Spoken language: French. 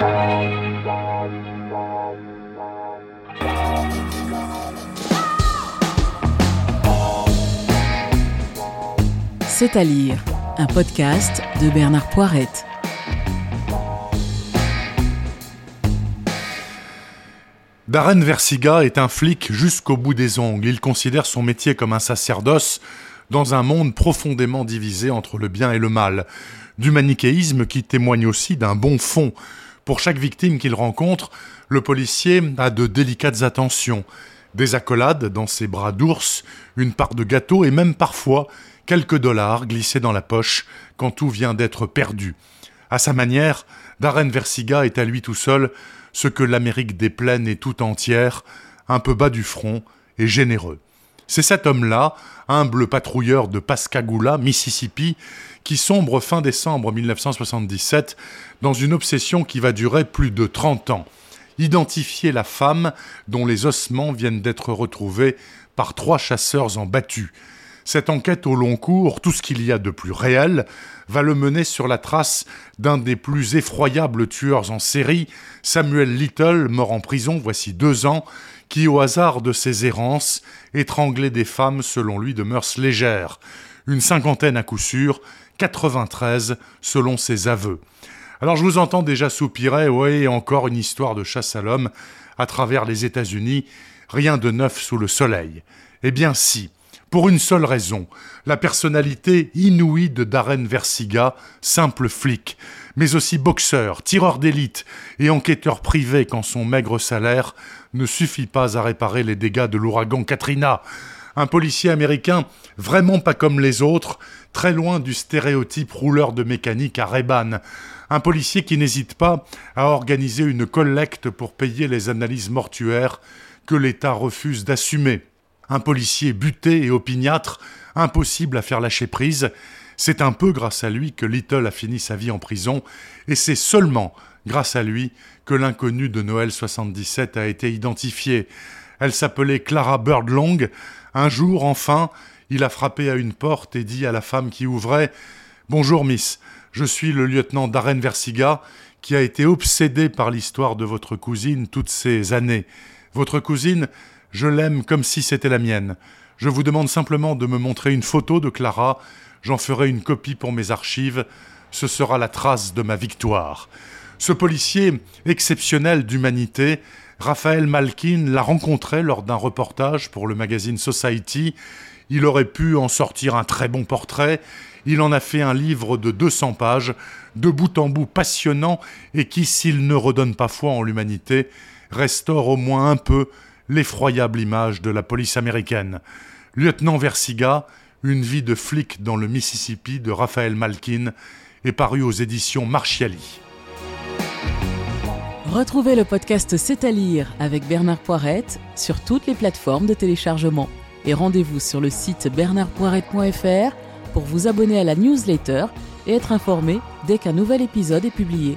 C'est à lire, un podcast de Bernard Poirette. Darren Versiga est un flic jusqu'au bout des ongles. Il considère son métier comme un sacerdoce dans un monde profondément divisé entre le bien et le mal. Du manichéisme qui témoigne aussi d'un bon fond. Pour chaque victime qu'il rencontre, le policier a de délicates attentions. Des accolades dans ses bras d'ours, une part de gâteau et même parfois quelques dollars glissés dans la poche quand tout vient d'être perdu. À sa manière, Darren Versiga est à lui tout seul ce que l'Amérique des plaines est tout entière, un peu bas du front et généreux. C'est cet homme-là, humble patrouilleur de Pascagoula, Mississippi, qui sombre fin décembre 1977 dans une obsession qui va durer plus de 30 ans. Identifier la femme dont les ossements viennent d'être retrouvés par trois chasseurs en battu. Cette enquête au long cours, tout ce qu'il y a de plus réel, va le mener sur la trace d'un des plus effroyables tueurs en série, Samuel Little, mort en prison voici deux ans, qui, au hasard de ses errances, étranglait des femmes selon lui de mœurs légères. Une cinquantaine à coup sûr, 93 selon ses aveux. Alors je vous entends déjà soupirer, oui, encore une histoire de chasse à l'homme à travers les États-Unis, rien de neuf sous le soleil. Eh bien si, pour une seule raison, la personnalité inouïe de Darren Versiga, simple flic, mais aussi boxeur, tireur d'élite et enquêteur privé quand son maigre salaire ne suffit pas à réparer les dégâts de l'ouragan Katrina. Un policier américain vraiment pas comme les autres, très loin du stéréotype rouleur de mécanique à Reban. Un policier qui n'hésite pas à organiser une collecte pour payer les analyses mortuaires que l'État refuse d'assumer un policier buté et opiniâtre, impossible à faire lâcher prise. C'est un peu grâce à lui que Little a fini sa vie en prison, et c'est seulement grâce à lui que l'inconnue de Noël 77 a été identifiée. Elle s'appelait Clara Birdlong. Un jour, enfin, il a frappé à une porte et dit à la femme qui ouvrait Bonjour, Miss, je suis le lieutenant Darren Versiga, qui a été obsédé par l'histoire de votre cousine toutes ces années. Votre cousine je l'aime comme si c'était la mienne. Je vous demande simplement de me montrer une photo de Clara, j'en ferai une copie pour mes archives, ce sera la trace de ma victoire. Ce policier exceptionnel d'humanité, Raphaël Malkin, l'a rencontré lors d'un reportage pour le magazine Society. Il aurait pu en sortir un très bon portrait. Il en a fait un livre de 200 pages, de bout en bout passionnant et qui, s'il ne redonne pas foi en l'humanité, restaure au moins un peu l'effroyable image de la police américaine. Lieutenant Versiga, une vie de flic dans le Mississippi de Raphaël Malkin, est paru aux éditions Marchiali. Retrouvez le podcast C'est à lire avec Bernard Poirette sur toutes les plateformes de téléchargement. Et rendez-vous sur le site bernardpoirette.fr pour vous abonner à la newsletter et être informé dès qu'un nouvel épisode est publié.